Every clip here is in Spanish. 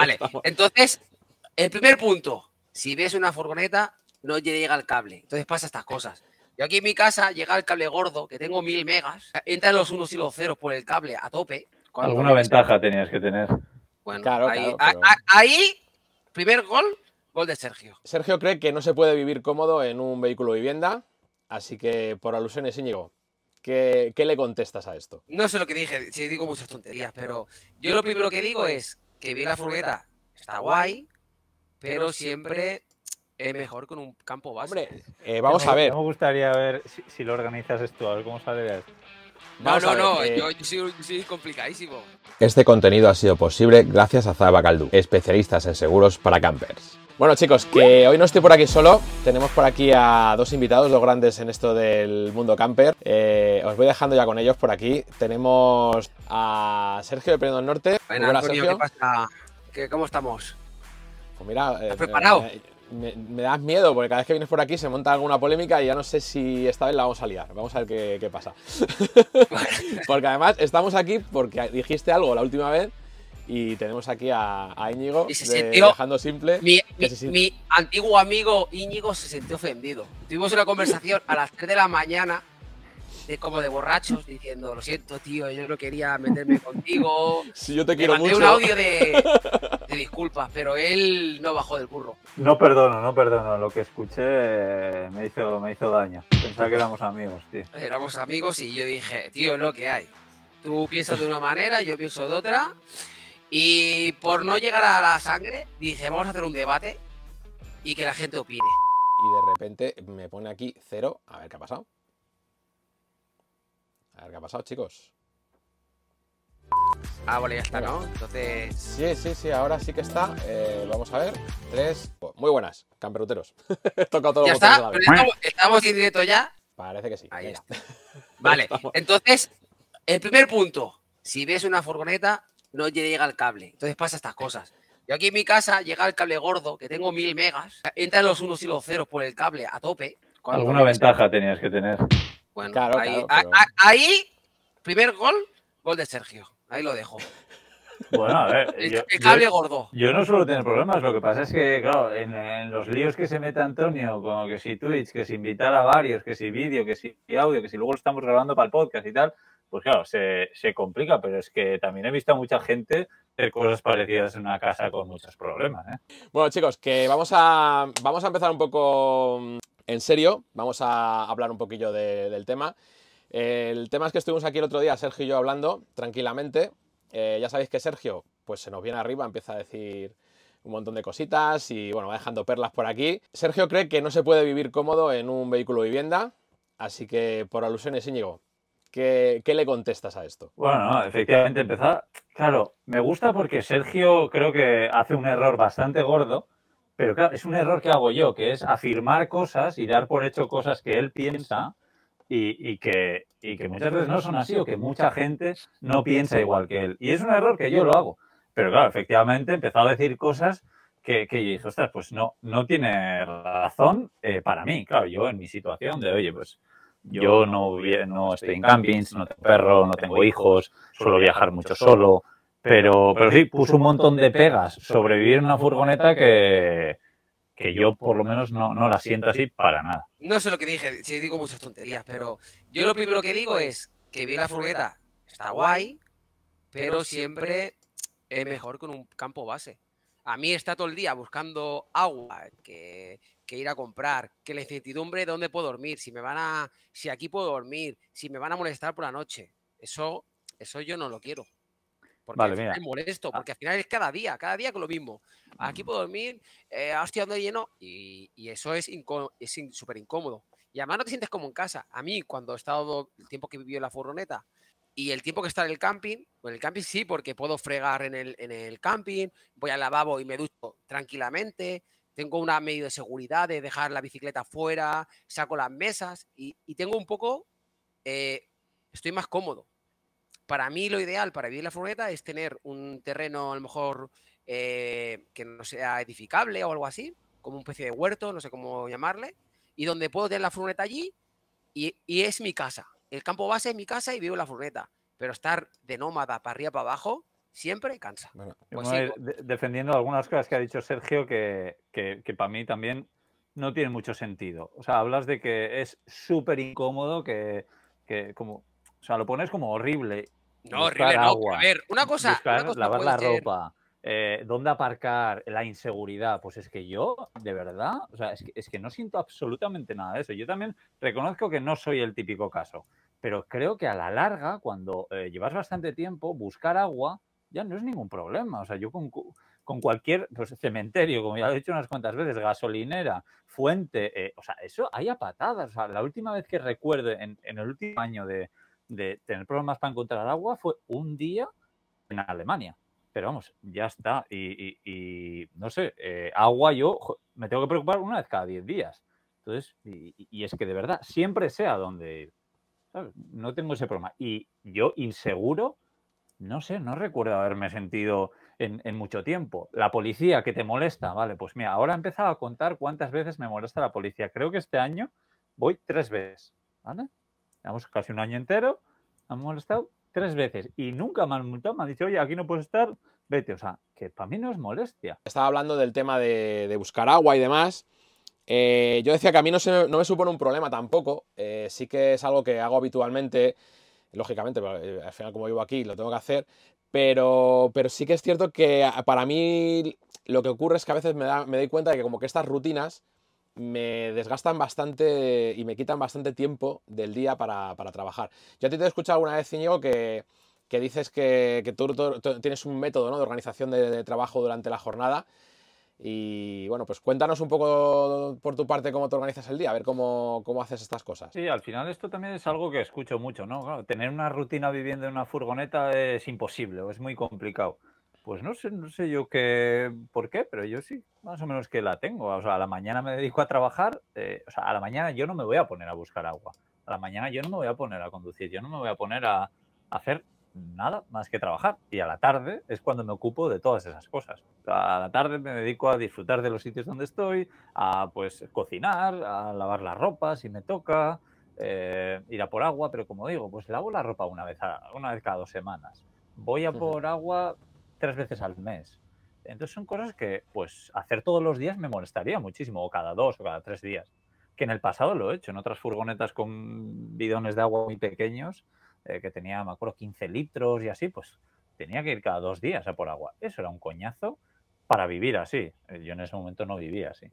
Vale, entonces, el primer punto, si ves una furgoneta, no llega el cable. Entonces pasa estas cosas. Yo aquí en mi casa llega el cable gordo, que tengo mil megas, entran los unos y los ceros por el cable a tope. Alguna ventaja tenías que tener. Bueno, Claro, ahí, claro, a- a- ahí, primer gol, gol de Sergio. Sergio cree que no se puede vivir cómodo en un vehículo vivienda, así que por alusiones, Íñigo, ¿qué, qué le contestas a esto? No sé lo que dije, si digo muchas tonterías, pero yo lo primero que digo es que vi la furgoneta, está guay, pero siempre es mejor con un campo base. Hombre, eh, vamos a ver. Me gustaría ver si, si lo organizas esto, a ver cómo sale de esto. no, no, no, eh, yo, yo soy, yo soy complicadísimo. Este contenido ha sido posible gracias a Zaba Caldu, especialistas en seguros para campers. Bueno chicos, que hoy no estoy por aquí solo, tenemos por aquí a dos invitados, dos grandes en esto del mundo camper. Eh, os voy dejando ya con ellos por aquí. Tenemos a Sergio de Prendo del Norte. Bueno, Antonio, Sergio. ¿qué pasa? ¿Qué- ¿Cómo estamos? Pues mira, eh, ¿Estás preparado? Me, me- me das miedo porque cada vez que vienes por aquí se monta alguna polémica y ya no sé si esta vez la vamos a liar. Vamos a ver qué, qué pasa. porque además estamos aquí porque dijiste algo la última vez y tenemos aquí a, a Íñigo Y se de sintió- Dejando Simple. Mi, que mi- se siente- mi antiguo amigo Íñigo se sintió ofendido. Tuvimos una conversación a las 3 de la mañana, de, como de borrachos, diciendo, lo siento, tío, yo no quería meterme contigo. Si yo te Le quiero mandé mucho. un audio de, de disculpas, pero él no bajó del burro. No perdono, no perdono. Lo que escuché eh, me hizo, me hizo daño. Pensaba que éramos amigos, tío. Éramos amigos y yo dije, tío, lo que hay. Tú piensas de una manera, yo pienso de otra. Y por no llegar a la sangre, dije, vamos a hacer un debate y que la gente opine. Y de repente me pone aquí cero. A ver qué ha pasado. A ver qué ha pasado, chicos. Ah, vale, ya está, ¿no? Entonces... Sí, sí, sí, ahora sí que está. Eh, vamos a ver. Tres. Muy buenas, camperuteros. He tocado todos ¿Ya los está? la ¿Pero vez. estamos, estamos en directo ya? Parece que sí. Ahí venga. está. Vale, entonces, el primer punto. Si ves una furgoneta, no llega el cable. Entonces pasa estas cosas. Yo aquí en mi casa llega el cable gordo, que tengo mil megas. Entran los unos y los ceros por el cable a tope. Alguna ventaja tenías que tener. Bueno, Claro, ahí, claro, a- pero- a- ahí, primer gol, gol de Sergio. Ahí lo dejo. Bueno, a ver. El, yo- el yo- cable gordo. Yo no suelo tener problemas, lo que pasa es que, claro, en, en los líos que se mete Antonio, como que si Twitch, que si invitar a varios, que si vídeo, que si audio, que si luego lo estamos grabando para el podcast y tal, pues claro, se, se complica, pero es que también he visto a mucha gente hacer cosas parecidas en una casa con muchos problemas, ¿eh? Bueno, chicos, que vamos a, vamos a empezar un poco mm, en serio. Vamos a hablar un poquillo de- del tema. El tema es que estuvimos aquí el otro día, Sergio y yo, hablando tranquilamente. Eh, ya sabéis que Sergio, pues se nos viene arriba, empieza a decir un montón de cositas y bueno, va dejando perlas por aquí. Sergio cree que no se puede vivir cómodo en un vehículo vivienda, así que por alusiones, Íñigo, ¿qué, qué le contestas a esto? Bueno, no, efectivamente empezar. Claro, me gusta porque Sergio creo que hace un error bastante gordo, pero claro, es un error que hago yo, que es afirmar cosas y dar por hecho cosas que él piensa y, y que, y que muchas veces no son así o que mucha gente no piensa igual que él. Y es un error que yo lo hago. Pero claro, efectivamente he empezado a decir cosas que, que yo dije, ostras, pues no, no tiene razón eh, para mí. Claro, yo en mi situación de, oye, pues yo no, estoy en campings, no tengo perro, no tengo hijos, suelo viajar mucho solo, pero, pero sí, puso un montón de pegas sobre vivir en una furgoneta que, que yo por lo menos no, no la siento así para nada. No sé lo que dije, si digo muchas tonterías, pero yo lo primero que digo es que vi la furgoneta, está guay, pero siempre es mejor con un campo base. A mí está todo el día buscando agua, que, que ir a comprar, que la incertidumbre de dónde puedo dormir, si me van a, si aquí puedo dormir, si me van a molestar por la noche. Eso, eso yo no lo quiero. Porque Vale, al final mira. molesto, porque al final es cada día, cada día con lo mismo. Aquí puedo dormir, eh, hostia, ¿dónde lleno? Y, y eso es súper incómodo. Y además no te sientes como en casa. A mí, cuando he estado el tiempo que viví en la furgoneta y el tiempo que está en el camping, pues en el camping sí, porque puedo fregar en el, en el camping, voy al lavabo y me ducho tranquilamente, tengo una medio de seguridad de dejar la bicicleta fuera, saco las mesas y, tengo un poco, eh, estoy más cómodo. Para mí lo ideal para vivir la furgoneta es tener un terreno a lo mejor eh, que no sea edificable o algo así, como una especie de huerto, no sé cómo llamarle, y donde puedo tener la furgoneta allí y, y es mi casa. El campo base es mi casa y vivo en la furgoneta. Pero estar de nómada para arriba para abajo, siempre cansa. Bueno, Pues sí, eh, de- defendiendo algunas cosas que ha dicho Sergio que, que, para mí también no tiene mucho sentido. O sea, hablas de que es súper incómodo, que, que como, o sea, lo pones como horrible. no, buscar horrible, no. agua, A ver, una cosa, buscar, una cosa lavar la ser- ropa, eh, dónde aparcar, la inseguridad. Pues es que yo, de verdad, o sea, es que, es que no siento absolutamente nada de eso. Yo también reconozco que no soy el típico caso, pero creo que a la larga, cuando eh, llevas bastante tiempo, buscar agua ya no es ningún problema. O sea, yo con, con cualquier pues, cementerio, como ya lo he dicho unas cuantas veces, gasolinera, fuente, eh, o sea, eso hay a patadas. O sea, la última vez que recuerdo en, en el último año de, de tener problemas para encontrar agua fue un día en Alemania. Pero vamos, ya está. Y, y- y, no sé, eh, agua yo me tengo que preocupar una vez cada 10 días. Entonces, y- y es que de verdad, siempre sé a dónde ir. ¿sabes? No tengo ese problema. Y yo inseguro, no sé, no recuerdo haberme sentido en, mucho tiempo. La policía que te molesta, vale, pues mira, ahora he empezado a contar cuántas veces me molesta la policía. Creo que este año voy tres veces, ¿vale? Llevamos casi un año entero, han molestado tres veces y nunca me han multado, me han dicho, oye, aquí no puedes estar, vete. O sea, que para mí no es molestia. estaba hablando del tema de, de buscar agua y demás. Eh, yo decía que a mí no, se- no me supone un problema tampoco. eh, sí que es algo que hago habitualmente, lógicamente, eh, al final como vivo aquí lo tengo que hacer. Pero, pero sí que es cierto que para mí lo que ocurre es que a veces me, da- me doy cuenta de que como que estas rutinas me desgastan bastante y me quitan bastante tiempo del día para, para trabajar. Yo a ti te he escuchado alguna vez, Íñigo, que, que dices que, tú, tienes un método ¿no? de organización de trabajo durante la jornada. Y bueno, pues cuéntanos un poco por tu parte cómo te organizas el día, a ver cómo, cómo haces estas cosas. Sí, al final esto también es algo que escucho mucho, ¿no? Claro, tener una rutina viviendo en una furgoneta es imposible es muy complicado. Pues no sé, no sé yo qué, por qué, pero yo sí, más o menos que la tengo. O sea, a la mañana me dedico a trabajar, eh, o sea, a la mañana yo no me voy a poner a buscar agua. A la mañana yo no me voy a poner a conducir, yo no me voy a poner a hacer nada más que trabajar. Y a la tarde es cuando me ocupo de todas esas cosas. A la tarde me dedico a disfrutar de los sitios donde estoy, a pues cocinar, a lavar la ropa si me toca, eh, ir a por agua, pero como digo, pues lavo la ropa una vez, a- una vez cada dos semanas. Voy a por agua tres veces al mes. Entonces son cosas que, pues, hacer todos los días me molestaría muchísimo, o cada dos o cada tres días. Que en el pasado lo he hecho, en otras furgonetas con bidones de agua muy pequeños, eh, que tenía, me acuerdo, 15 litros y así, pues tenía que ir cada dos días a por agua. Eso era un coñazo para vivir así. Eh, Yo en ese momento no vivía así.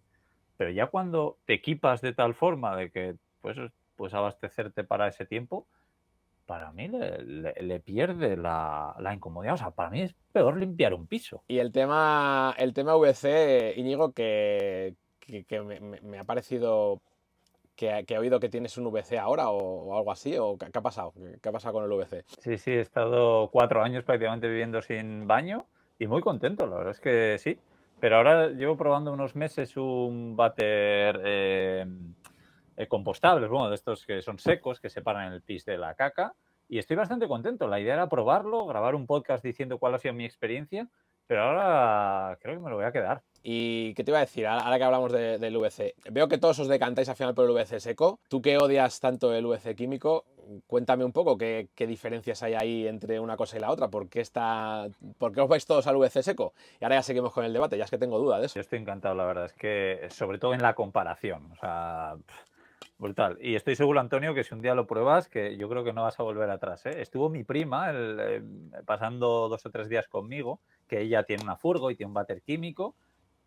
Pero ya cuando te equipas de tal forma de que pues, pues abastecerte para ese tiempo, para mí le, le- pierde la, la incomodidad. O sea, para mí es peor limpiar un piso. Y el tema, el tema VC, Íñigo, que, que- que me- me ha parecido que, que he oído que tienes un VC ahora o, o algo así, o qué, qué ha pasado, ¿Qué, ha pasado con el VC? Sí, sí, he estado cuatro años prácticamente viviendo sin baño y muy contento, la verdad es que sí. Pero ahora llevo probando unos meses un váter eh, eh, compostable, bueno, de estos que son secos, que separan el pis de la caca, y estoy bastante contento. La idea era probarlo, grabar un podcast diciendo cuál ha sido mi experiencia, pero ahora creo que me lo voy a quedar. ¿Y qué te iba a decir? Ahora que hablamos de- del VC, veo que todos os decantáis al final por el VC seco. Tú que odias tanto el VC químico, cuéntame un poco qué, diferencias hay ahí entre una cosa y la otra. ¿Por qué, está, ¿Por qué os vais todos al VC seco? Y ahora ya seguimos con el debate, ya es que tengo duda de eso. Yo estoy encantado, la verdad, es que sobre todo en la comparación, o sea, brutal. Y estoy seguro, Antonio, que si un día lo pruebas, que yo creo que no vas a volver atrás. ¿eh? Estuvo mi prima eh, pasando dos o tres días conmigo, que ella tiene una furgo y tiene un váter químico,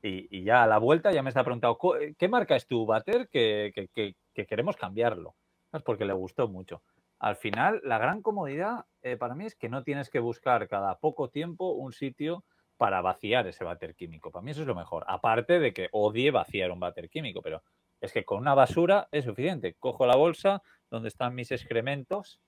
y, ya a la vuelta ya me está preguntando, "Co- eh, ¿qué marca es tu váter? Que, que- que- que queremos cambiarlo. ¿Sabes? Porque le gustó mucho. Al final, la gran comodidad eh, para mí es que no tienes que buscar cada poco tiempo un sitio para vaciar ese váter químico. Para mí eso es lo mejor. Aparte de que odie vaciar un váter químico, pero es que con una basura es suficiente. Cojo la bolsa donde están mis excrementos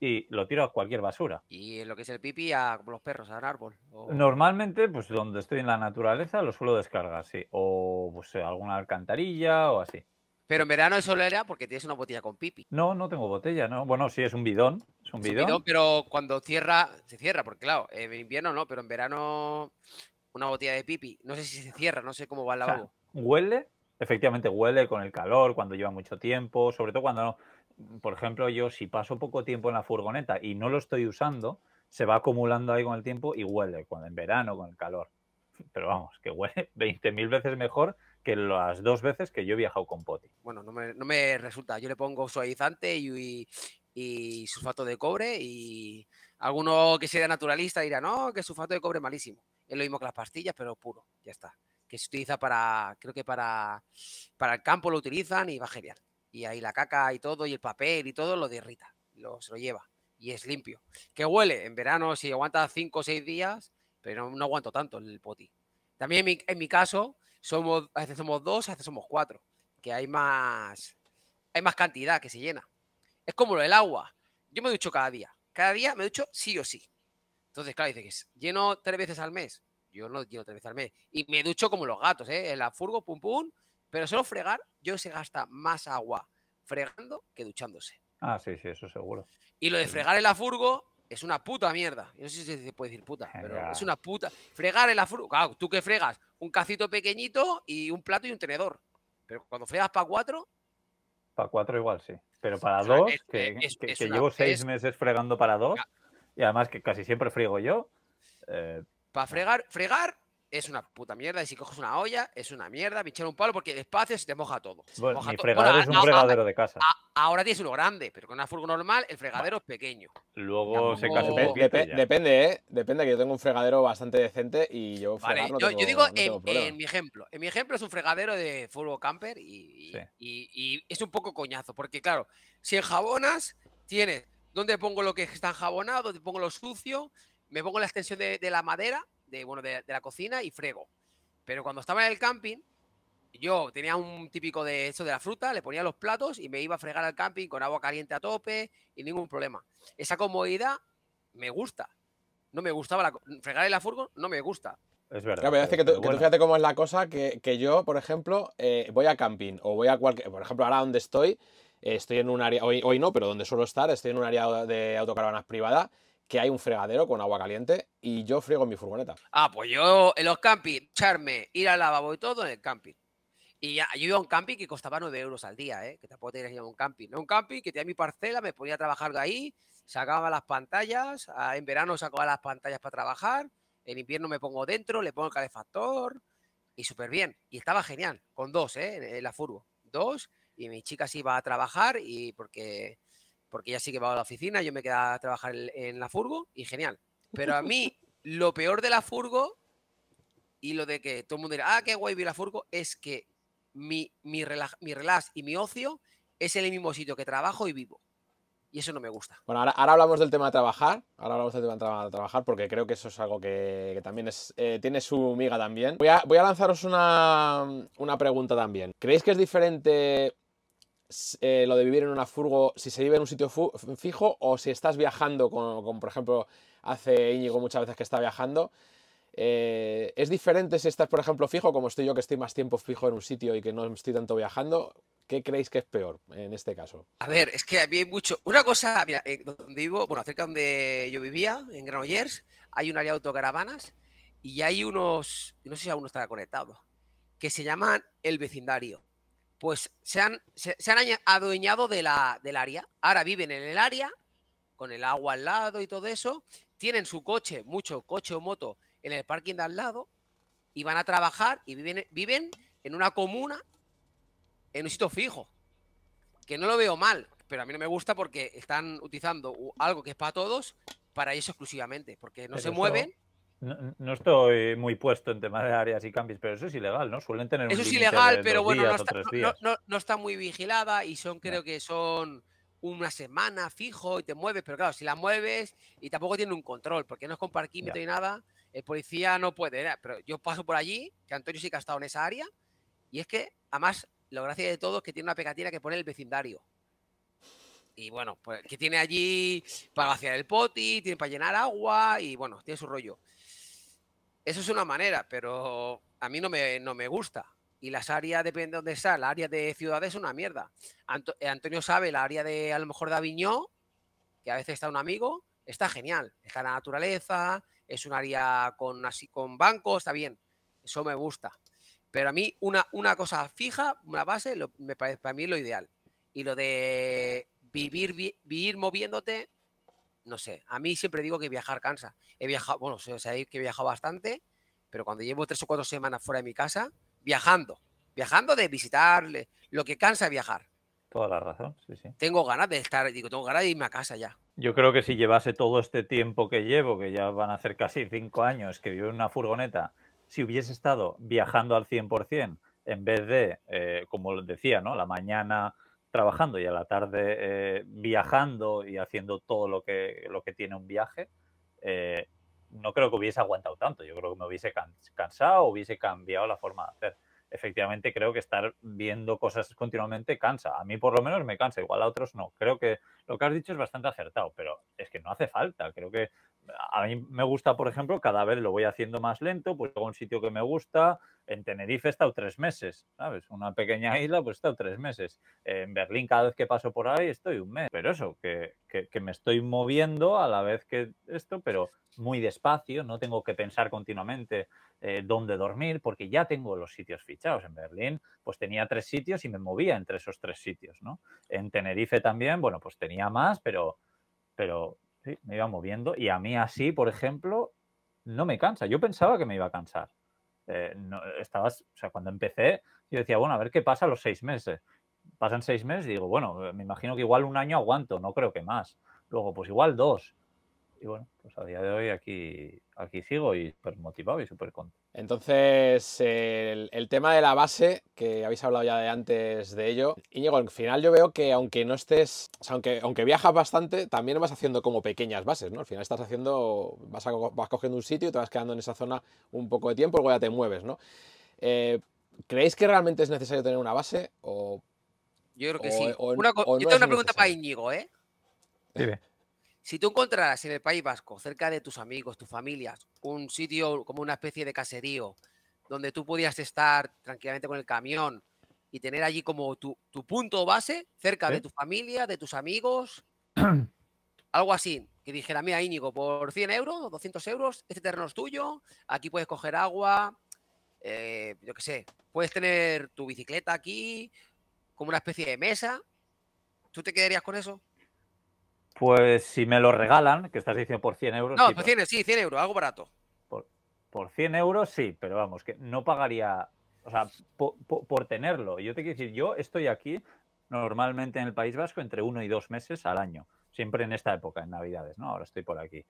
y lo tiro a cualquier basura. Y lo que es el pipi a como los perros, a un árbol. o- Normalmente, pues donde estoy en la naturaleza lo suelo descargar, sí. O pues eh, alguna alcantarilla o así. Pero en verano eso era porque tienes una botella con pipi. No, no tengo botella, ¿no? Bueno, sí, es un bidón. Es un Es un bidón. pero cuando cierra, se cierra, porque claro, en invierno no, pero en verano una botella de pipi, no sé si se cierra, no sé cómo va el O sea, lavabo. huele, efectivamente huele con el calor, cuando lleva mucho tiempo, sobre todo cuando, no- por ejemplo, yo si paso poco tiempo en la furgoneta y no lo estoy usando, se va acumulando ahí con el tiempo y huele, cuando en verano, con el calor. Pero vamos, que huele 20.000 veces mejor que las dos veces que yo he viajado con poti. Bueno, no me, no me resulta. Yo le pongo suavizante y, sulfato de cobre y alguno que sea naturalista dirá, no, que sulfato de cobre malísimo. Es lo mismo que las pastillas, pero puro, ya está. Que se utiliza para, creo que para, para el campo lo utilizan y va genial. Y ahí la caca y todo, y el papel y todo lo derrita, lo, se lo lleva. Y es limpio. Que huele en verano, si aguanta 5 o 6 días, pero no, aguanto tanto el poti. También en mi, caso, somos, a veces somos dos, a veces somos cuatro, que hay más, hay más cantidad que se llena. Es como lo del agua. Yo me ducho cada día. Cada día me ducho sí o sí. Entonces, claro, dice que lleno tres veces al mes. Yo no lleno tres veces al mes. Y me ducho como los gatos, ¿eh? En la furgo, pum, pum. Pero solo fregar, yo se gasta más agua fregando que duchándose. Ah, sí, sí, eso seguro. Y lo de fregar en la furgo, es una puta mierda. Yo no sé si se puede decir puta, pero es una puta. Fregar en la furgo. Claro, tú que fregas un cacito pequeñito y un plato y un tenedor. Pero cuando fregas para cuatro. Para cuatro igual sí. Pero para dos, que, llevo seis meses fregando para dos, y además que casi siempre friego yo. Eh, para fregar, fregar es una puta mierda. Y si coges una olla, es una mierda. Pinchar un palo porque despacio se te moja todo. Bueno, mi fregadero es un fregadero de casa. ahora tienes uno grande, pero con una furgo normal, el fregadero es pequeño. Luego se casa Depende, ¿eh? Depende, que yo tengo un fregadero bastante decente y yo vale, yo, digo en, mi ejemplo. En mi ejemplo es un fregadero de furgo camper y, y, es un poco coñazo. Porque, claro, si enjabonas, tienes dónde pongo lo que está enjabonado, dónde pongo lo sucio, me pongo la extensión de la madera de, bueno, de, la cocina y frego. Pero cuando estaba en el camping, yo tenía un típico de eso de la fruta, le ponía los platos y me iba a fregar al camping con agua caliente a tope y ningún problema. Esa comodidad me gusta. No me gustaba la, fregar en la furgo, no me gusta. Es verdad. Claro, que, tú, fíjate cómo es la cosa que, yo, por ejemplo, eh, voy a camping o voy a cualquier. Por ejemplo, ahora donde estoy, eh, estoy en un área. Hoy, hoy no, pero donde suelo estar, estoy en un área de autocaravanas privada que hay un fregadero con agua caliente y yo friego en mi furgoneta. Ah, pues yo en los camping, echarme, ir al lavabo y todo en el camping. Y ya, yo iba a un camping que costaba 9 euros al día, ¿eh? que tampoco tenías ir a un camping. No un camping que tenía mi parcela, me ponía a trabajar de ahí, sacaba las pantallas, en verano sacaba las pantallas para trabajar, en invierno me pongo dentro, le pongo el calefactor y súper bien. Y estaba genial, con dos, ¿eh? en la furgo. Dos, y mi chica se iba a trabajar y porque porque ella sí que va a la oficina, yo me quedaba a trabajar en la furgo y genial. Pero a mí, lo peor de la furgo y lo de que todo el mundo dirá, ah, qué guay vi la furgo, es que mi, mi, mi relax y mi ocio es en el mismo sitio que trabajo y vivo. Y eso no me gusta. Bueno, ahora, hablamos del tema de trabajar. Ahora hablamos del tema de trabajar porque creo que eso es algo que, también es, eh, tiene su miga también. Voy a, voy a lanzaros una, una pregunta también. ¿Creéis que es diferente eh, lo de vivir en una furgo si se vive en un sitio fijo o si estás viajando, como, por ejemplo hace Íñigo muchas veces que está viajando. Eh, ¿Es diferente si estás, por ejemplo, fijo, como estoy yo, que estoy más tiempo fijo en un sitio y que no estoy tanto viajando? ¿Qué creéis que es peor en este caso? A ver, es que había mucho. Una cosa, mira, eh, donde vivo, bueno, cerca donde yo vivía, en Granollers, hay un área de autocaravanas y hay unos, no sé si aún no estará conectado, que se llaman el vecindario pues se han, se, han adueñado de la, del área. Ahora viven en el área, con el agua al lado y todo eso. Tienen su coche, mucho coche o moto, en el parking de al lado y van a trabajar y viven, viven en una comuna, en un sitio fijo. Que no lo veo mal, pero a mí no me gusta porque están utilizando algo que es para todos, para eso exclusivamente, porque no se mueven. No, estoy muy puesto en temas de áreas y cambios, pero eso es ilegal, ¿no? Suelen tener Eso es ilegal, pero bueno, no está, muy vigilada y son, creo que son una semana fijo y te mueves, pero claro, si la mueves y tampoco tiene un control, porque no es con parquímetro y nada, el policía no puede. Pero yo paso por allí, que Antonio sí que ha estado en esa área, y es que, además, lo gracia de todo es que tiene una pegatina que pone el vecindario. Y bueno, pues que tiene allí para vaciar el poti, tiene para llenar agua y bueno, tiene su rollo. Eso es una manera, pero a mí no me, no me gusta. Y las áreas, depende de dónde está, la área de ciudades es una mierda. Eh, Antonio sabe, la área de, a lo mejor, de Aviñó, que a veces está un amigo, está genial. Está la naturaleza, es un área con, así, con bancos, está bien. Eso me gusta. Pero a mí, una, una cosa fija, una base, me parece para mí lo ideal. Y lo de vivir, vivir moviéndote, no sé, a mí siempre digo que viajar cansa. He viajado, bueno, sabéis que he viajado bastante, pero cuando llevo tres o cuatro semanas fuera de mi casa, viajando, viajando de visitarle, lo que cansa viajar. Toda la razón, sí, sí. Tengo ganas de estar, digo, tengo ganas de irme a casa ya. Yo creo que si llevase todo este tiempo que llevo, que ya van a ser casi cinco años, que vivo en una furgoneta, si hubiese estado viajando al 100%, en vez de, eh, como decía, ¿no? La mañana trabajando y a la tarde eh, viajando y haciendo todo lo que, lo que tiene un viaje, eh, no creo que hubiese aguantado tanto. Yo creo que me hubiese cansado, hubiese cambiado la forma de hacer. Efectivamente, creo que estar viendo cosas continuamente cansa. A mí por lo menos me cansa, igual a otros no. Creo que lo que has dicho es bastante acertado, pero es que no hace falta. Creo que a mí me gusta, por ejemplo, cada vez lo voy haciendo más lento, pues luego un sitio que me gusta, en Tenerife he estado tres meses, ¿sabes? Una pequeña isla, pues he estado tres meses. En Berlín cada vez que paso por ahí estoy un mes. Pero eso, que, que, me estoy moviendo a la vez que esto, pero muy despacio, no tengo que pensar continuamente eh, dónde dormir, porque ya tengo los sitios fichados. En Berlín, pues tenía tres sitios y me movía entre esos tres sitios, ¿no? En Tenerife también, bueno, pues tenía más, pero, pero me iba moviendo y a mí así, por ejemplo, no me cansa. Yo pensaba que me iba a cansar. Eh, no, estabas, o sea, cuando empecé, yo decía, bueno, a ver qué pasa los seis meses. Pasan seis meses y digo, bueno, me imagino que igual un año aguanto, no creo que más. Luego, pues igual dos. Y bueno, pues a día de hoy aquí, aquí sigo y súper motivado y súper contento. Entonces, el, tema de la base, que habéis hablado ya de antes de ello, Íñigo, al final yo veo que aunque no estés, o sea, aunque, aunque viajas bastante, también vas haciendo como pequeñas bases, ¿no? Al final estás haciendo, vas, vas cogiendo un sitio y te vas quedando en esa zona un poco de tiempo, luego ya te mueves, ¿no? Eh, ¿Creéis que realmente es necesario tener una base? O, yo creo que sí. yo tengo una pregunta para Íñigo, ¿eh? Sí. Si tú encontraras en el País Vasco, cerca de tus amigos, tus familias, un sitio como una especie de caserío, donde tú pudieras estar tranquilamente con el camión y tener allí como tu, punto base, cerca de tu familia, de tus amigos, algo así, que dijera, mira Íñigo, por 100 euros o 200 euros, este terreno es tuyo, aquí puedes coger agua, eh, yo qué sé, puedes tener tu bicicleta aquí, como una especie de mesa. ¿Tú te quedarías con eso? Pues si me lo regalan, que estás diciendo por 100 euros. No, por 100, sí, 100 euros, algo barato. Por, por 100 euros sí, pero vamos, que no pagaría, o sea, por, tenerlo. Yo te quiero decir, yo estoy aquí normalmente en el País Vasco entre uno y dos meses al año, siempre en esta época, en Navidades, ¿no? Ahora estoy por aquí.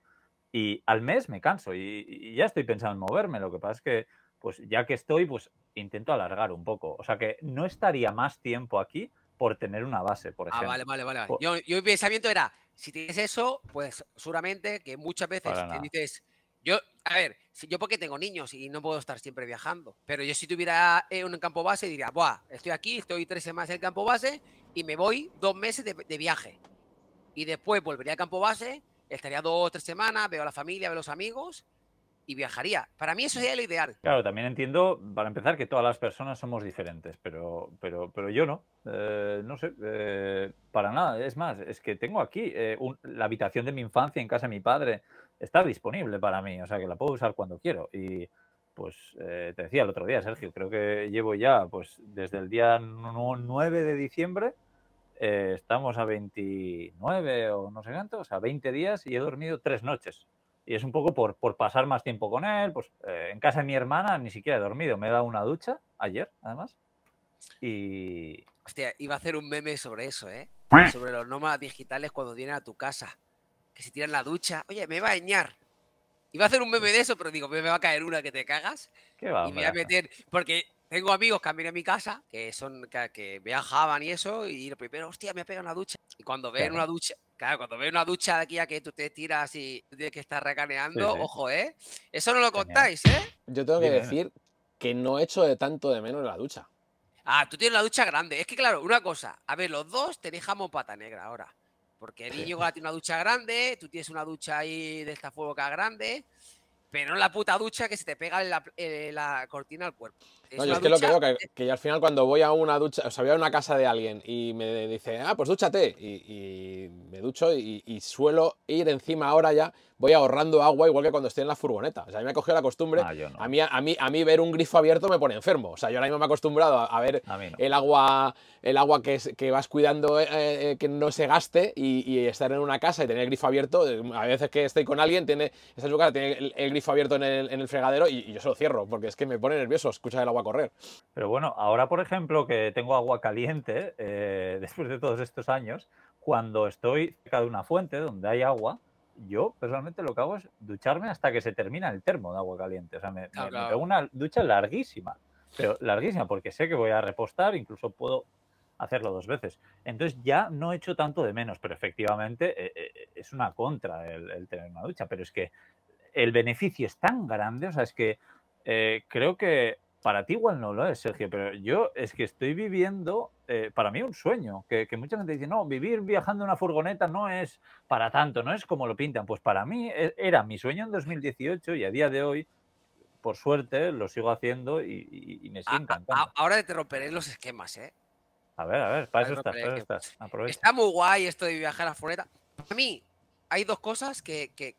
Y al mes me canso y, y ya estoy pensando en moverme. Lo que pasa es que, pues ya que estoy, pues intento alargar un poco. O sea que no estaría más tiempo aquí por tener una base, por ejemplo. Ah, vale, vale, vale. Yo, yo mi pensamiento era, si tienes eso, pues seguramente que muchas veces te dices, yo, a ver, si yo porque tengo niños y no puedo estar siempre viajando, pero yo si tuviera eh, un campo base diría, Buah, estoy aquí, estoy tres semanas en el campo base y me voy dos meses de, de viaje. Y después volvería al campo base, estaría dos o tres semanas, veo a la familia, veo a los amigos y viajaría. Para mí eso sería lo ideal. Claro, también entiendo, para empezar, que todas las personas somos diferentes, pero, pero, pero yo no. Eh, no sé, eh, para nada. Es más, es que tengo aquí eh, la habitación de mi infancia en casa de mi padre. Está disponible para mí, o sea que la puedo usar cuando quiero. Y pues te decía el otro día, Sergio, creo que llevo ya, pues desde el día 9 de diciembre, estamos a 29 o no sé cuánto, o sea, 20 días y he dormido tres noches y es un poco por, por pasar más tiempo con él. Pues eh, en casa de mi hermana ni siquiera he dormido, me he dado una ducha ayer, además. Y. Hostia, iba a hacer un meme sobre eso, ¿eh? Sobre los nómadas digitales cuando vienen a tu casa. Que se tiran la ducha. Oye, me va a bañar. Iba a hacer un meme de eso, pero digo, me va a caer una que te cagas. ¿Qué va, y me voy a meter. Porque tengo amigos que han venido a mi casa, que son que, viajaban y eso, y lo primero, hostia, me ha pegado una ducha. Y cuando ven una ducha, Claro, cuando ves una ducha de aquí a que tú te tiras y tienes que estar recaneando, ojo, ¿eh? Eso no lo contáis, ¿eh? Yo tengo que decir que no he hecho de tanto de menos la ducha. Ah, tú tienes la ducha grande. Es que, claro, una cosa. A ver, los dos tenéis jamón pata negra ahora. Porque el niño tiene una ducha grande, tú tienes una ducha ahí de esta fuego grande. Pero no la puta ducha que se te pega la, eh, la cortina al cuerpo. no, yo es que lo que veo, que, que al final cuando voy a una ducha, o sea, voy a una casa de alguien y me dice, ah, pues dúchate, y, me ducho y, suelo ir encima ahora ya, voy ahorrando agua igual que cuando estoy en la furgoneta. O sea, a mí me ha cogido la costumbre. Ah, no. a, mí, a, mí, a mí ver un grifo abierto me pone enfermo. O sea, yo ahora mismo me he acostumbrado a, ver A no. el agua, el agua que, es- que vas cuidando eh, eh, que no se gaste y, y estar en una casa y tener el grifo abierto. eh, A veces que estoy con alguien, tiene, está en su casa, tiene el, el grifo abierto en el, en el fregadero y, y yo se lo cierro porque es que me pone nervioso escuchar el agua correr. Pero bueno, ahora por ejemplo que tengo agua caliente, eh, después de todos estos años, cuando estoy cerca de una fuente donde hay agua, yo personalmente lo que hago es ducharme hasta que se termina el termo de agua caliente. O sea, me, Claro, me- me claro. pego una ducha larguísima, pero larguísima porque sé que voy a repostar, incluso puedo hacerlo dos veces. Entonces ya no echo tanto de menos, pero efectivamente eh, eh, es una contra el, el tener una ducha, pero es que el beneficio es tan grande, o sea, es que eh, creo que para ti igual no lo es, Sergio, pero yo es que estoy viviendo, eh, para mí, un sueño, que, que mucha gente dice, no, vivir viajando en una furgoneta no es para tanto, no es como lo pintan. Pues para mí e- era mi sueño en 2018 y a día de hoy, por suerte, lo sigo haciendo y, y- y me sigue encantando. ahora te romperé los esquemas, ¿eh? A ver, a ver, para eso estás, para estás. Aprovecha. Está muy guay esto de viajar a la furgoneta. Para mí, hay dos cosas que, que,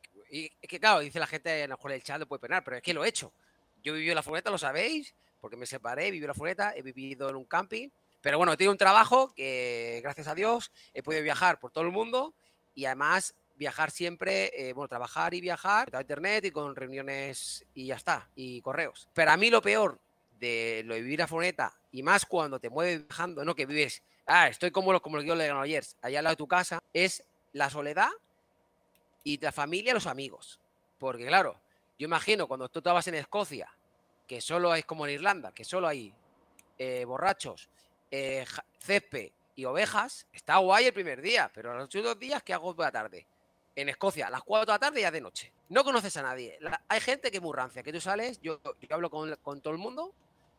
que, claro, dice la gente, a lo mejor el chat lo puede penar, pero es que lo he hecho. Yo viví en la furgoneta, lo sabéis, porque me separé, viví en la furgoneta, he vivido en un camping, pero bueno, he tenido un trabajo que, gracias a Dios, he podido viajar por todo el mundo y además viajar siempre, eh, bueno, trabajar y viajar a internet y con reuniones y ya está, y correos. Pero a mí lo peor de lo de vivir a furgoneta y más cuando te mueves viajando, no que vives, ah, estoy como lo, como lo que yo le digo ayer, allá al lado de tu casa, es la soledad y la familia, los amigos. Porque claro, yo imagino cuando tú estabas en Escocia, que solo es como en Irlanda, que solo hay eh, borrachos, eh, césped y ovejas, está guay el primer día, pero los otros dos días, ¿qué hago por la tarde? En Escocia, a las 4 de la tarde ya de noche. No conoces a nadie. Hay gente que es muy rancia, que tú sales, yo, hablo con, todo el mundo,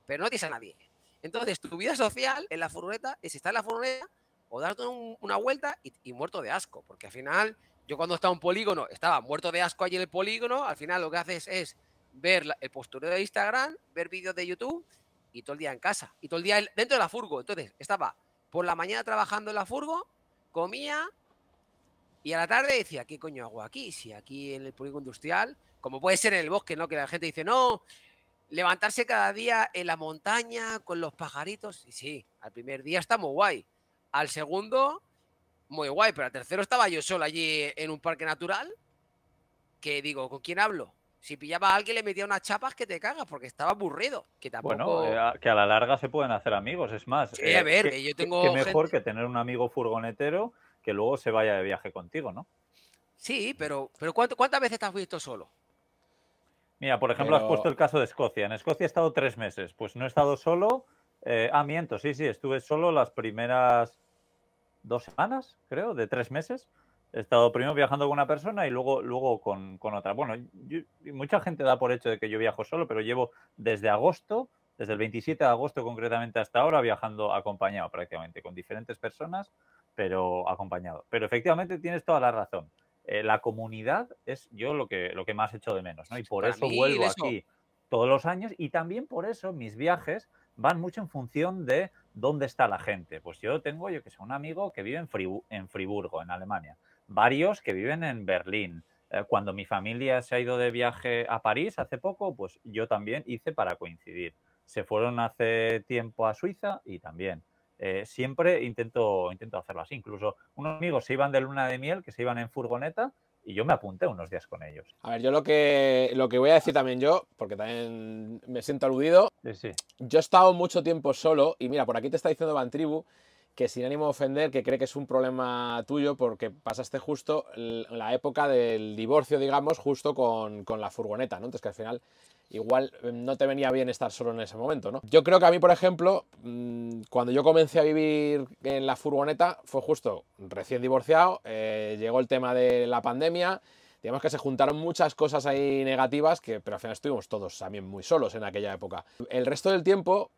pero no tienes a nadie. Entonces, tu vida social en la furgoneta es estar en la furgoneta o darte un- una vuelta y, y muerto de asco, porque al final, yo cuando estaba en polígono, estaba muerto de asco allí en el polígono, al final lo que haces es ver el postureo de Instagram, ver vídeos de YouTube y todo el día en casa, y todo el día en- dentro de la furgo. Entonces, estaba por la mañana trabajando en la furgo, comía y a la tarde decía, ¿qué coño hago aquí? Si aquí en el polígono industrial, como puede ser en el bosque, ¿no? Que la gente dice, no, levantarse cada día en la montaña con los pajaritos. Y sí, al primer día está muy guay. Al segundo, muy guay. Pero al tercero estaba yo solo allí en un parque natural. Que digo, ¿con quién hablo? Si pillaba a alguien le metía unas chapas que te cagas porque estaba aburrido. Que tampoco. Bueno, eh, que a la larga se pueden hacer amigos, es más. Sí, a ver, qué- que yo tengo mejor gente- que tener un amigo furgonetero que luego se vaya de viaje contigo, ¿no? Sí, pero, pero ¿cuánto- ¿cuántas veces te has visto solo? Mira, por ejemplo, has puesto el caso de Escocia. En Escocia he estado tres meses. Pues no he estado solo. eh, ah, miento, sí, sí, estuve solo las primeras dos semanas, creo, de tres meses. He estado primero viajando con una persona y luego, luego con, con otra. Bueno, yo- mucha gente da por hecho de que yo viajo solo, pero llevo desde agosto, desde el 27 de agosto concretamente hasta ahora, viajando acompañado prácticamente, con diferentes personas, pero acompañado. Pero efectivamente tienes toda la razón. Eh, la comunidad es yo lo que, lo que más echo de menos, ¿no? Y por Para eso vuelvo eso. aquí todos los años y también por eso mis viajes van mucho en función de dónde está la gente. Pues yo tengo, yo que sé, un amigo que vive en, Fribu- en Friburgo, en Alemania, varios que viven en Berlín. Eh, Cuando mi familia se ha ido de viaje a París hace poco, pues yo también hice para coincidir. Se fueron hace tiempo a Suiza y también. Eh, siempre intento, intento hacerlo así. Incluso unos amigos se iban de luna de miel, que se iban en furgoneta, y yo me apunté unos días con ellos. A ver, yo lo que, lo que voy a decir también yo, porque también me siento aludido, Sí, sí. yo he estado mucho tiempo solo y mira, por aquí te está diciendo Van Tribu que sin ánimo de ofender, que cree que es un problema tuyo porque pasaste justo la época del divorcio, digamos, justo con, con la furgoneta, ¿no? Entonces que al final igual eh, no te venía bien estar solo en ese momento, ¿no? Yo creo que a mí, por ejemplo, mm, cuando yo comencé a vivir en la furgoneta fue justo recién divorciado, eh, llegó el tema de la pandemia, digamos que se juntaron muchas cosas ahí negativas, que, pero al final estuvimos todos también muy solos en aquella época. El resto del tiempo,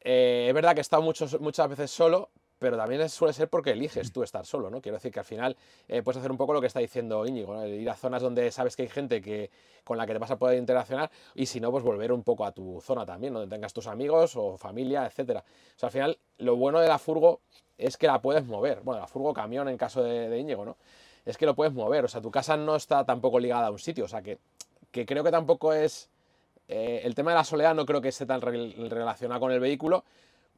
eh, es verdad que he estado muchas veces solo, pero también suele ser porque eliges tú estar solo, ¿no? Quiero decir que al final eh, puedes hacer un poco lo que está diciendo Íñigo, ¿no? Ir a zonas donde sabes que hay gente que, con la que te vas a poder interaccionar y si no, pues volver un poco a tu zona también, donde tengas tus amigos o familia, etcétera. O sea, al final, lo bueno de la furgo es que la puedes mover. Bueno, la furgo camión en caso de, de Íñigo, ¿no? es que lo puedes mover. O sea, tu casa no está tampoco ligada a un sitio. O sea, que, que creo que tampoco es. eh, el tema de la soledad no creo que esté tan rel- relacionado con el vehículo.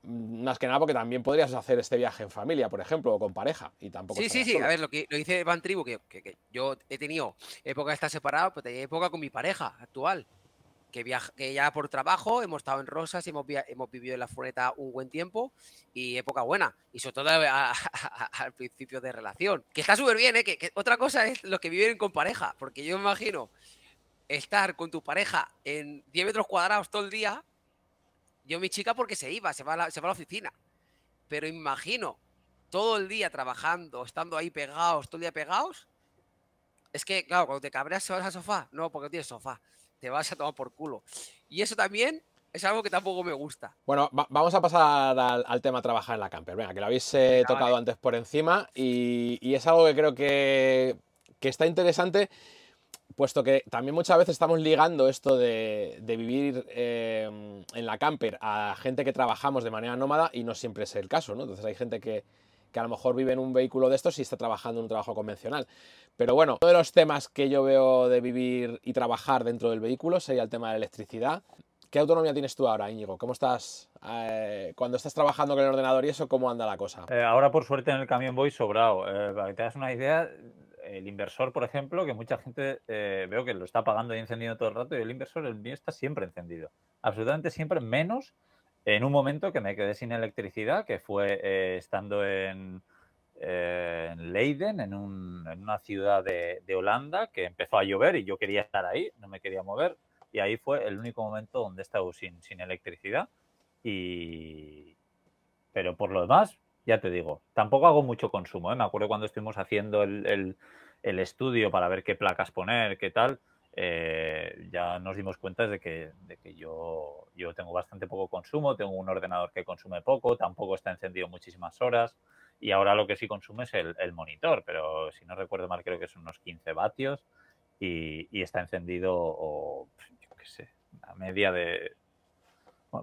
Más que nada porque también podrías hacer este viaje en familia, por ejemplo, o con pareja. Y tampoco Sí, sí, sí. solo. A ver, lo que lo dice Van Tribu, que, que- que yo he tenido época de estar separado, pero tenía época con mi pareja actual. Que, viaja, que ya por trabajo hemos estado en Rosas y hemos, via- hemos vivido en la furgoneta un buen tiempo y época buena. Y sobre todo a- a- a- al principio de relación. Que está súper bien, ¿eh? Que, que otra cosa es los que viven con pareja. Porque yo me imagino estar con tu pareja en 10 metros cuadrados todo el día. Yo, mi chica, porque se iba, se va a la, se va a la oficina. Pero imagino todo el día trabajando, estando ahí pegados, todo el día pegados. Es que, claro, cuando te cabreas, ¿se vas al sofá? No, porque tienes sofá. Te vas a tomar por culo. Y eso también es algo que tampoco me gusta. Bueno, va- vamos a pasar al, al tema trabajar en la camper. Venga, que lo habéis eh, tocado vale. antes por encima y, y es algo que creo que, que está interesante, puesto que también muchas veces estamos ligando esto de, de vivir eh, en la camper a gente que trabajamos de manera nómada y no siempre es el caso, ¿no? Entonces hay gente que, que a lo mejor vive en un vehículo de estos y está trabajando en un trabajo convencional. Pero bueno, uno de los temas que yo veo de vivir y trabajar dentro del vehículo sería el tema de la electricidad. ¿Qué autonomía tienes tú ahora, Íñigo? ¿Cómo estás eh, cuando estás trabajando con el ordenador y eso? ¿Cómo anda la cosa? Eh, ahora, por suerte, en el camión voy sobrado. Eh, para que te hagas una idea, el inversor, por ejemplo, que mucha gente eh, veo que lo está apagando y encendiendo todo el rato, y el inversor, el mío está siempre encendido. Absolutamente siempre, menos en un momento que me quedé sin electricidad, que fue eh, estando en, eh, en Leiden, en, un- en una ciudad de, de Holanda, que empezó a llover y yo quería estar ahí, no me quería mover. Y ahí fue el único momento donde he estado sin, sin electricidad. Y, pero por lo demás, ya te digo, tampoco hago mucho consumo. ¿eh? Me acuerdo cuando estuvimos haciendo el, el- estudio para ver qué placas poner, qué tal, eh, ya nos dimos cuenta de que, de que yo, yo tengo bastante poco consumo, tengo un ordenador que consume poco, tampoco está encendido muchísimas horas y ahora lo que sí consume es el, monitor, pero si no recuerdo mal creo que son unos 15 vatios y, y está encendido, o, yo qué sé, a media de...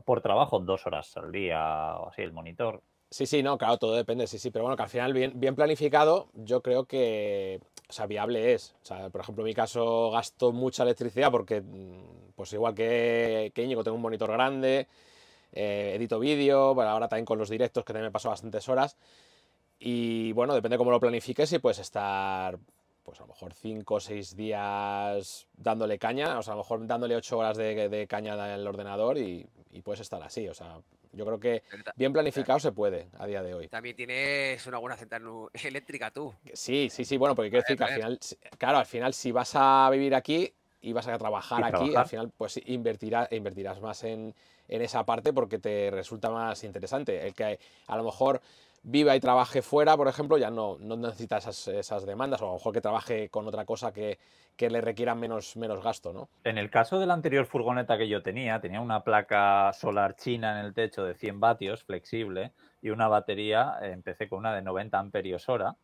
Por trabajo, dos horas al día o así, el monitor. Sí, sí, no, claro, todo depende, sí, sí, pero bueno, que al final bien, bien planificado, yo creo que, o sea, viable es. O sea, por ejemplo, en mi caso gasto mucha electricidad porque, mm, pues igual que, que Íñigo, tengo un monitor grande, eh, edito vídeo, bueno, ahora también con los directos que también me paso bastantes horas. Y bueno, depende cómo lo planifiques y puedes estar, pues a lo mejor 5 o 6 días dándole caña, o sea, a lo mejor dándole 8 horas de, caña al ordenador y, y puedes estar así. O sea, yo creo que bien planificado se puede a día de hoy. También tienes una buena central eléctrica tú. Sí, sí, sí, bueno, porque quiero decir que al final, claro, al final si vas a vivir aquí y vas a trabajar aquí, al final pues invertirá, invertirás más en, en esa parte porque te resulta más interesante. El que a lo mejor viva y trabaje fuera, por ejemplo, ya no, no necesita esas, esas demandas, o a lo mejor que trabaje con otra cosa que, que le requiera menos, menos gasto, ¿no? En el caso de la anterior furgoneta que yo tenía, tenía una placa solar china en el techo de 100 vatios, flexible, y una batería, empecé con una de 90 amperios hora,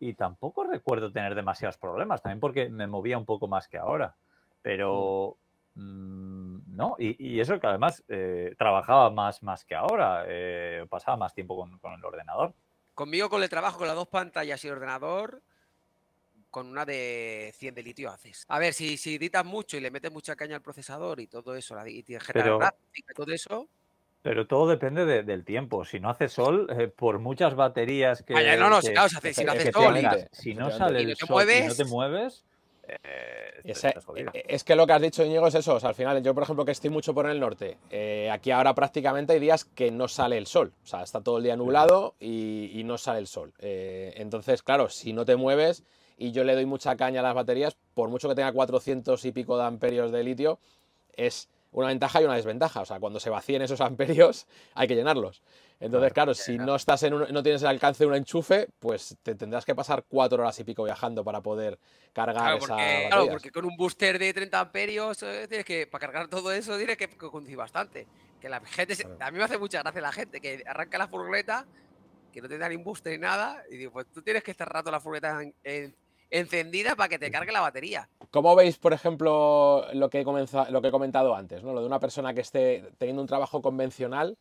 y tampoco recuerdo tener demasiados problemas, también porque me movía un poco más que ahora. Pero, mm, no, y, y eso que además eh, trabajaba más, más que ahora, eh, pasaba más tiempo con, con el ordenador. Conmigo con el trabajo, con las dos pantallas y el ordenador, con una de 100 de litio haces. A ver, si, si editas mucho y le metes mucha caña al procesador y todo eso, la, y tienes Pero- gráfica y todo eso, Pero todo depende de- del tiempo. Si no hace sol, eh, por muchas baterías que. Vaya, no, no, que- claro, si hace- si no hace que sol si no sale Y el no sol y no te mueves, eh, Ese- estás jodido. eh, es que lo que has dicho, Íñigo, es eso. O sea, al final, yo, por ejemplo, que estoy mucho por el norte, eh, aquí ahora prácticamente hay días que no sale el sol. O sea, está todo el día nublado y, y no sale el sol. Eh, entonces, claro, si no te mueves y yo le doy mucha caña a las baterías, por mucho que tenga 400 y pico de amperios de litio, es una ventaja y una desventaja. O sea, cuando se vacíen esos amperios, hay que llenarlos. Entonces, claro, si no estás en un- no tienes el alcance de un enchufe, pues te tendrás que pasar cuatro horas y pico viajando para poder cargar claro esa porque, claro, porque con un booster de 30 amperios, eh, tienes que, para cargar todo eso, tienes que, conducir bastante. Que la gente, se- a mí me hace mucha gracia la gente que arranca la furgoneta, que no te da ni un booster ni nada, y digo, pues tú tienes que estar rato la furgoneta en- en- encendida para que te cargue la batería. ¿Cómo veis, por ejemplo, lo que, he comenza- lo que he comentado antes? ¿no? Lo de una persona que esté teniendo un trabajo convencional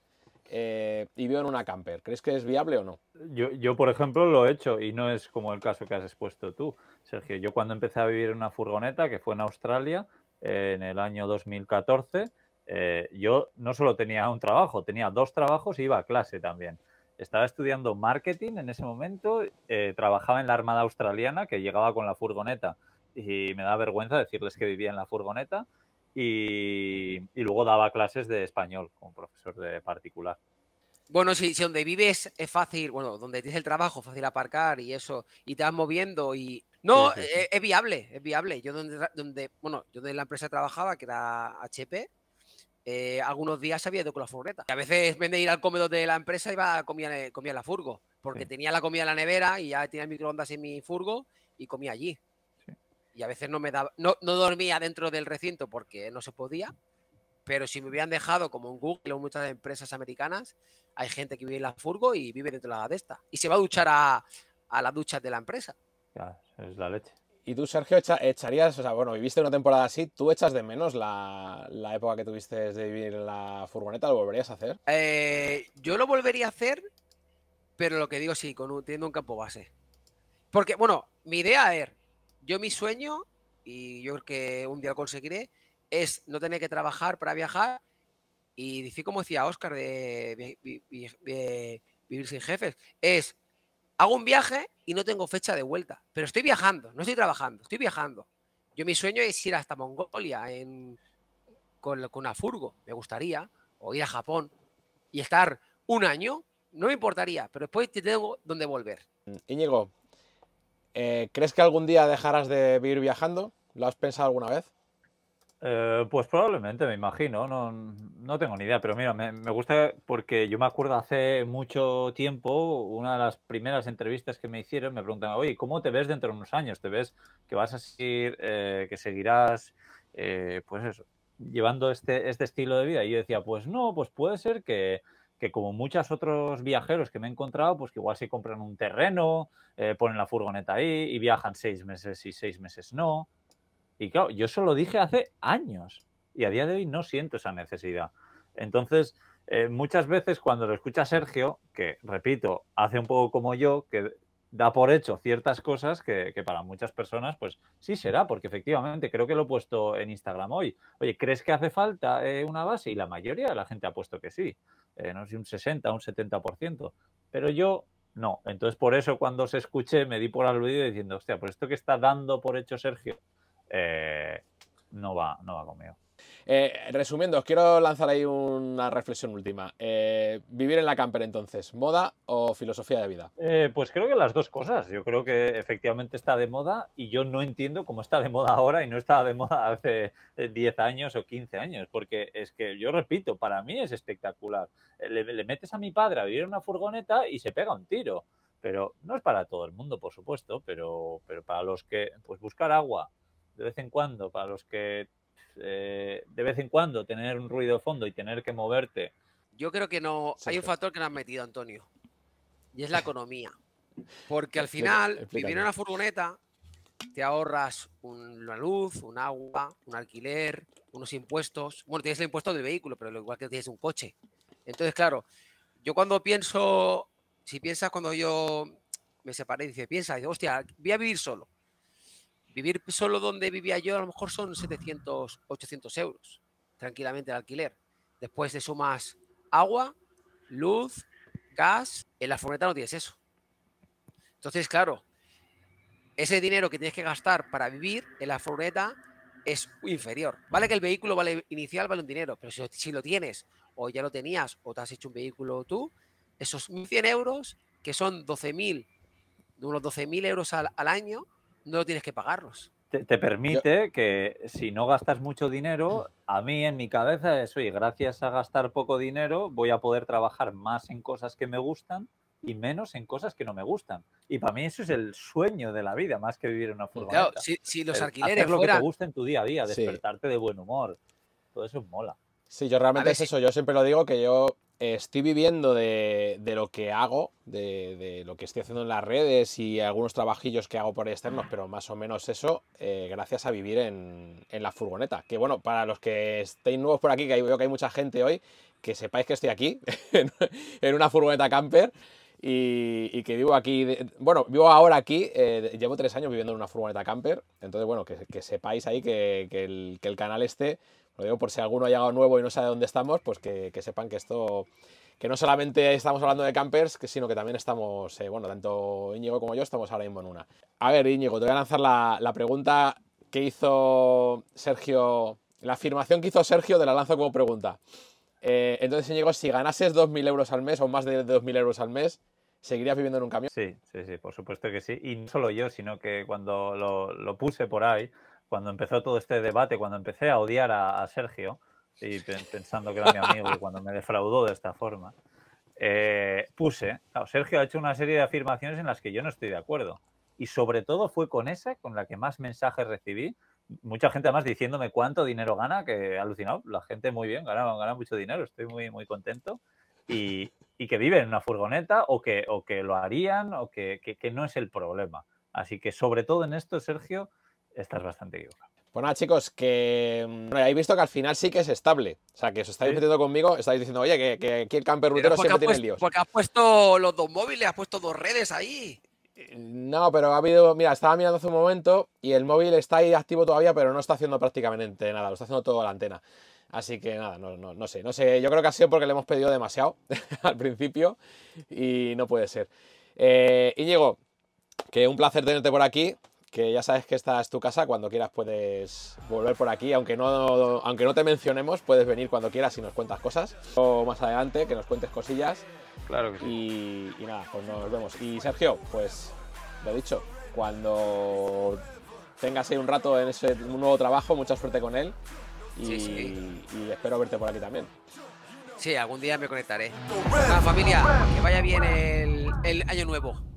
eh, y vivo en una camper. ¿Crees que es viable o no? Yo, yo, por ejemplo, lo he hecho y no es como el caso que has expuesto tú, Sergio. Yo cuando empecé a vivir en una furgoneta, que fue en Australia, eh, en el año 2014, eh, yo no solo tenía un trabajo, tenía dos trabajos y iba a clase también. Estaba estudiando marketing en ese momento, eh, trabajaba en la Armada Australiana, que llegaba con la furgoneta y me da vergüenza decirles que vivía en la furgoneta y, y luego daba clases de español como profesor de particular. Bueno, si, si, donde vives es fácil, bueno, donde tienes el trabajo, fácil aparcar y eso, y te vas moviendo y... No, sí, sí, sí. Es, es, viable, es viable. Yo donde, donde, bueno, yo donde la empresa trabajaba, que era HP, eh, algunos días había ido con la furgoneta. Y a veces, en vez de ir al comedor de la empresa, iba a comer, comía en la furgo, porque tenía la comida en la nevera y ya tenía microondas en mi furgo y comía allí. Y a veces no me daba, no, no dormía dentro del recinto porque no se podía, pero si me hubieran dejado como en Google o muchas empresas americanas, hay gente que vive en la furgo y vive dentro de la de esta. Y se va a duchar a, a las duchas de la empresa. Ya, es la leche. Y tú, Sergio, echa, echarías, o sea, bueno, viviste una temporada así, ¿tú echas de menos la, la, época que tuviste de vivir en la furgoneta? ¿Lo volverías a hacer? Eh, yo lo volvería a hacer, pero lo que digo sí, con un, teniendo un campo base. Porque, bueno, mi idea es, yo mi sueño, y yo creo que un día lo conseguiré, es no tener que trabajar para viajar y decir como decía Oscar de, vivir sin jefes, es hago un viaje y no tengo fecha de vuelta, pero estoy viajando, no estoy trabajando, estoy viajando. Yo mi sueño es ir hasta Mongolia en, con, con una furgo, me gustaría, o ir a Japón y estar un año, no me importaría, pero después tengo donde volver. Íñigo, eh, ¿crees que algún día dejarás de vivir viajando? ¿Lo has pensado alguna vez? Eh, pues probablemente, me imagino, no, no tengo ni idea, pero mira, me, gusta porque yo me acuerdo hace mucho tiempo, una de las primeras entrevistas que me hicieron, me preguntaban, oye, ¿cómo te ves dentro de unos años? ¿Te ves que vas a seguir, eh, que seguirás, pues eso, llevando este, este estilo de vida? Y yo decía, pues no, pues puede ser que, que como muchos otros viajeros que me he encontrado, pues que igual se compran un terreno, eh, ponen la furgoneta ahí y viajan seis meses y seis meses no. Y claro, yo eso lo dije hace años y a día de hoy no siento esa necesidad. Entonces, eh, muchas veces cuando lo escucha Sergio, que repito, hace un poco como yo, que da por hecho ciertas cosas que, que, para muchas personas, pues sí será, porque efectivamente creo que lo he puesto en Instagram hoy. Oye, ¿crees que hace falta eh, una base? Y la mayoría de la gente ha puesto que sí. Eh, no sé, un 60, un 70%. Pero yo no. Entonces, por eso cuando se escuché, me di por aludido diciendo, hostia, por esto que está dando por hecho Sergio, eh, no, va, no va conmigo. Eh, resumiendo, os quiero lanzar ahí una reflexión última. Eh, ¿Vivir en la camper entonces, moda o filosofía de vida? Eh, pues creo que las dos cosas. Yo creo que efectivamente está de moda y yo no entiendo cómo está de moda ahora y no estaba de moda hace 10 años o 15 años, porque es que yo repito, para mí es espectacular. Le, le metes a mi padre a vivir en una furgoneta y se pega un tiro. Pero no es para todo el mundo, por supuesto, pero, pero para los que, pues buscar agua, de vez en cuando, para los que eh, de vez en cuando tener un ruido de fondo y tener que moverte. Yo creo que no. Hay un factor que no has metido, Antonio. Y es la economía. Porque al final, vivir en una furgoneta, te ahorras una luz, un agua, un alquiler, unos impuestos. Bueno, tienes el impuesto del vehículo, pero igual que tienes un coche. Entonces, claro, yo cuando pienso, si piensas cuando yo me separé, dice, piensa, dice, hostia, voy a vivir solo Vivir solo donde vivía yo a lo mejor son 700, 800 euros, tranquilamente el alquiler. Después de sumas agua, luz, gas, en la furgoneta no tienes eso. Entonces, claro, ese dinero que tienes que gastar para vivir en la furgoneta es inferior. Vale que el vehículo vale inicial vale un dinero, pero si, lo tienes o ya lo tenías o te has hecho un vehículo tú, esos 1.100 euros, que son 12.000, unos 12.000 euros al año, no tienes que pagarlos. Te, te permite Yo... que si no gastas mucho dinero, a mí en mi cabeza es, oye, gracias a gastar poco dinero voy a poder trabajar más en cosas que me gustan y menos en cosas que no me gustan. Y para mí eso es el sueño de la vida, más que vivir en una furgoneta. Claro, si, si los alquileres Hacer lo fueran... que te gusta en tu día a día, despertarte sí. de buen humor. Todo eso mola. Sí, yo realmente es eso. Yo siempre lo digo que yo estoy viviendo de, lo que hago, de, lo que estoy haciendo en las redes y algunos trabajillos que hago por externos, pero más o menos eso, eh, gracias a vivir en, la furgoneta. Que bueno, para los que estéis nuevos por aquí, que veo que hay mucha gente hoy, que sepáis que estoy aquí, en una furgoneta camper. Y, que vivo aquí, bueno, vivo ahora aquí, eh, llevo tres años viviendo en una furgoneta camper, entonces bueno, que, sepáis ahí que, el, canal este, lo digo por si alguno ha llegado nuevo y no sabe dónde estamos, pues que, sepan que esto, que no solamente estamos hablando de campers, sino que también estamos, eh, bueno, tanto Íñigo como yo estamos ahora mismo en una. A ver, Íñigo, te voy a lanzar la, pregunta que hizo Sergio, la afirmación que hizo Sergio, te la lanzo como pregunta. Eh, entonces, Íñigo, si ganases 2.000 euros al mes o más de 2.000 euros al mes, ¿seguirías viviendo en un camión? Sí, sí, sí, por supuesto que sí. Y no solo yo, sino que cuando lo, puse por ahí, cuando empezó todo este debate, cuando empecé a odiar a, Sergio, y pensando que era mi amigo y cuando me defraudó de esta forma, eh, puse, Sergio ha hecho una serie de afirmaciones en las que yo no estoy de acuerdo. Y sobre todo fue con esa con la que más mensajes recibí. Mucha gente además diciéndome cuánto dinero gana, que alucinado. La gente muy bien, gana, gana mucho dinero, estoy muy, muy contento y, que viven en una furgoneta o que, o que lo harían o que, no es el problema. Así que sobre todo en esto, Sergio, estás bastante equivocado. Pues nada, chicos, que mm, habéis visto que al final sí que es estable. O sea, que os estáis metiendo conmigo, estáis diciendo, oye, que, aquí el camper rutero siempre tiene líos. Porque has puesto los dos móviles, has puesto dos redes ahí. No, pero ha habido, mira, estaba mirando hace un momento y el móvil está ahí activo todavía, pero no está haciendo prácticamente nada, lo está haciendo todo la antena. Así que nada, no, no, no, sé, no sé. Yo creo que ha sido porque le hemos pedido demasiado al principio y no puede ser. Eh, Íñigo, que un placer tenerte por aquí. Que ya sabes que esta es tu casa, cuando quieras puedes volver por aquí, aunque no, aunque no te mencionemos, puedes venir cuando quieras y nos cuentas cosas. O más adelante, que nos cuentes cosillas. Claro que sí. Y, nada, pues nos vemos. Y Sergio, pues lo dicho, cuando tengas ahí un rato en ese nuevo trabajo, mucha suerte con él y, espero verte por aquí también. Sí, algún día me conectaré. familia, que vaya bien el año nuevo.